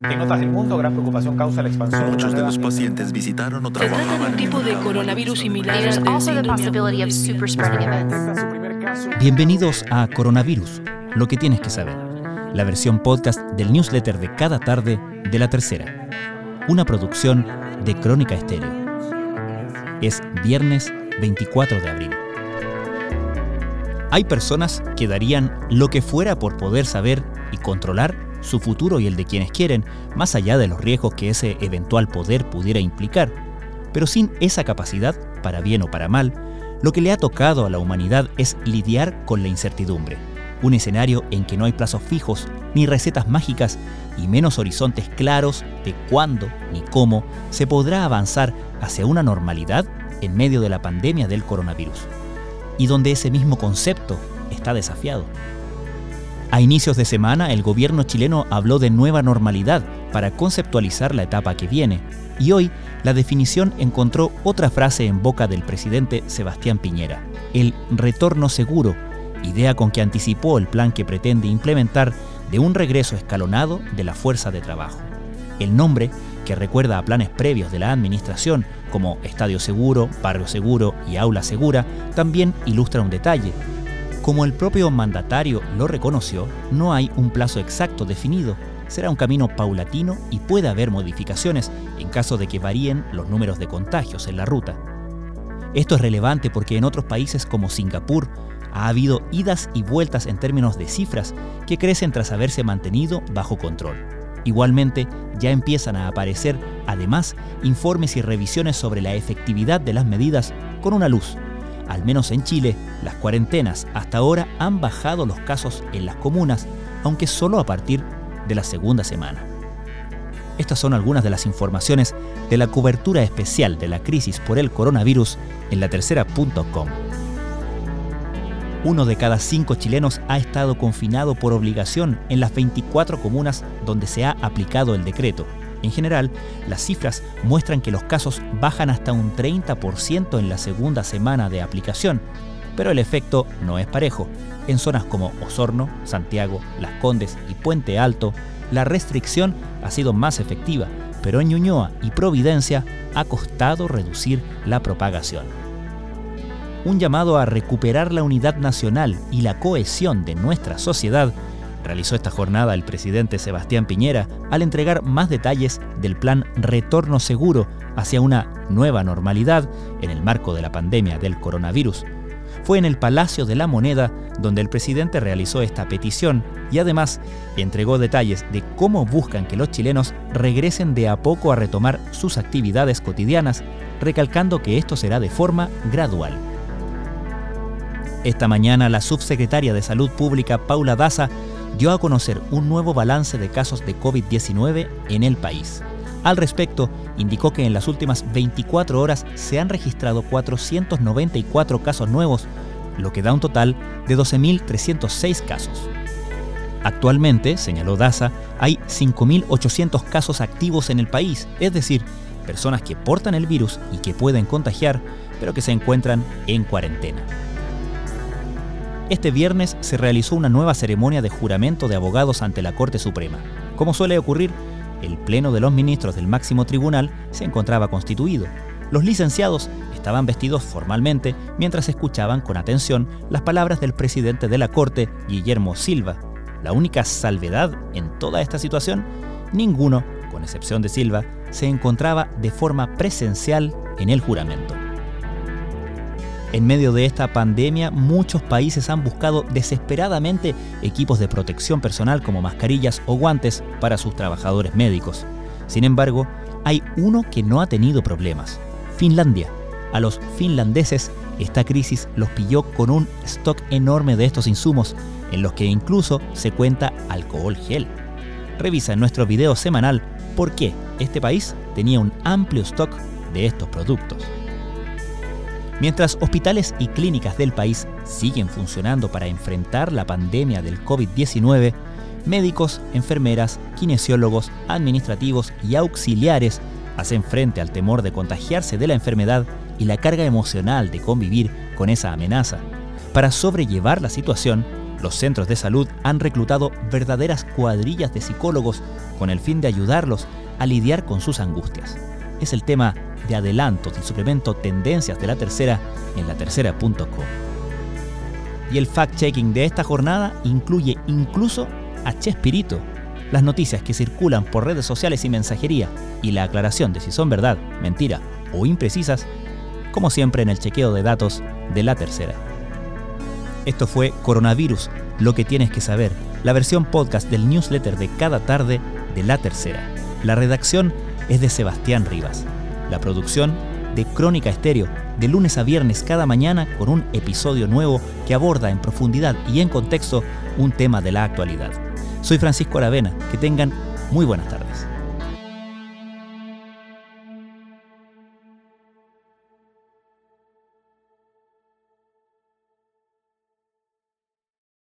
En otras del mundo, gran preocupación causa la expansión. Muchos de los pacientes visitaron o Se trata de un tipo de coronavirus similar caso. Bienvenidos a Coronavirus, lo que tienes que saber, la versión podcast del newsletter de cada tarde de La Tercera, una producción de Crónica Estéreo. Es viernes 24 de abril. Hay personas que darían lo que fuera por poder saber y controlar su futuro y el de quienes quieren, más allá de los riesgos que ese eventual poder pudiera implicar. Pero sin esa capacidad, para bien o para mal, lo que le ha tocado a la humanidad es lidiar con la incertidumbre, un escenario en que no hay plazos fijos, ni recetas mágicas, y menos horizontes claros de cuándo ni cómo se podrá avanzar hacia una normalidad en medio de la pandemia del coronavirus, y donde ese mismo concepto está desafiado. A inicios de semana, el gobierno chileno habló de nueva normalidad para conceptualizar la etapa que viene, y hoy la definición encontró otra frase en boca del presidente Sebastián Piñera, el retorno seguro, idea con que anticipó el plan que pretende implementar de un regreso escalonado de la fuerza de trabajo. El nombre, que recuerda a planes previos de la administración como Estadio Seguro, Barrio Seguro y Aula Segura, también ilustra un detalle. Como el propio mandatario lo reconoció, no hay un plazo exacto definido. Será un camino paulatino y puede haber modificaciones en caso de que varíen los números de contagios en la ruta. Esto es relevante porque en otros países como Singapur ha habido idas y vueltas en términos de cifras que crecen tras haberse mantenido bajo control. Igualmente, ya empiezan a aparecer, además, informes y revisiones sobre la efectividad de las medidas con una luz. Al menos en Chile, las cuarentenas hasta ahora han bajado los casos en las comunas, aunque solo a partir de la segunda semana. Estas son algunas de las informaciones de la cobertura especial de la crisis por el coronavirus en la tercera.com. Uno de cada cinco chilenos ha estado confinado por obligación en las 24 comunas donde se ha aplicado el decreto. En general, las cifras muestran que los casos bajan hasta un 30% en la segunda semana de aplicación, pero el efecto no es parejo. En zonas como Osorno, Santiago, Las Condes y Puente Alto, la restricción ha sido más efectiva, pero en Ñuñoa y Providencia ha costado reducir la propagación un llamado a recuperar la unidad nacional y la cohesión de nuestra sociedad, realizó esta jornada el presidente Sebastián Piñera al entregar más detalles del plan Retorno Seguro hacia una nueva normalidad en el marco de la pandemia del coronavirus. Fue en el Palacio de la Moneda donde el presidente realizó esta petición y además entregó detalles de cómo buscan que los chilenos regresen de a poco a retomar sus actividades cotidianas, recalcando que esto será de forma gradual. Esta mañana la subsecretaria de Salud Pública, Paula Daza, dio a conocer un nuevo balance de casos de COVID-19 en el país. Al respecto, indicó que en las últimas 24 horas se han registrado 494 casos nuevos, lo que da un total de 12.306 casos. Actualmente, señaló Daza, hay 5.800 casos activos en el país, es decir, personas que portan el virus y que pueden contagiar, pero que se encuentran en cuarentena. Este viernes se realizó una nueva ceremonia de juramento de abogados ante la Corte Suprema. Como suele ocurrir, el Pleno de los Ministros del máximo tribunal se encontraba constituido. Los licenciados estaban vestidos formalmente mientras escuchaban con atención las palabras del presidente de la Corte, Guillermo Silva. La única salvedad en toda esta situación, ninguno, con excepción de Silva, se encontraba de forma presencial en el juramento. En medio de esta pandemia, muchos países han buscado desesperadamente equipos de protección personal como mascarillas o guantes para sus trabajadores médicos. Sin embargo, hay uno que no ha tenido problemas, Finlandia. A los finlandeses esta crisis los pilló con un stock enorme de estos insumos, en los que incluso se cuenta alcohol gel. Revisa en nuestro video semanal por qué este país tenía un amplio stock de estos productos. Mientras hospitales y clínicas del país siguen funcionando para enfrentar la pandemia del COVID-19, médicos, enfermeras, kinesiólogos, administrativos y auxiliares hacen frente al temor de contagiarse de la enfermedad y la carga emocional de convivir con esa amenaza. Para sobrellevar la situación, Los centros de salud han reclutado verdaderas cuadrillas de psicólogos con el fin de ayudarlos a lidiar con sus angustias. Es el tema de adelanto del suplemento Tendencias de la Tercera en latercera.com. Y el fact-checking de esta jornada incluye incluso a Chespirito, las noticias que circulan por redes sociales y mensajería y la aclaración de si son verdad, mentira o imprecisas, como siempre en el chequeo de datos de la tercera. Esto fue Coronavirus, lo que tienes que saber, la versión podcast del newsletter de cada tarde de la tercera. La redacción es de Sebastián Rivas. La producción de Crónica Estéreo, de lunes a viernes cada mañana con un episodio nuevo que aborda en profundidad y en contexto un tema de la actualidad. Soy Francisco Aravena, que tengan muy buenas tardes.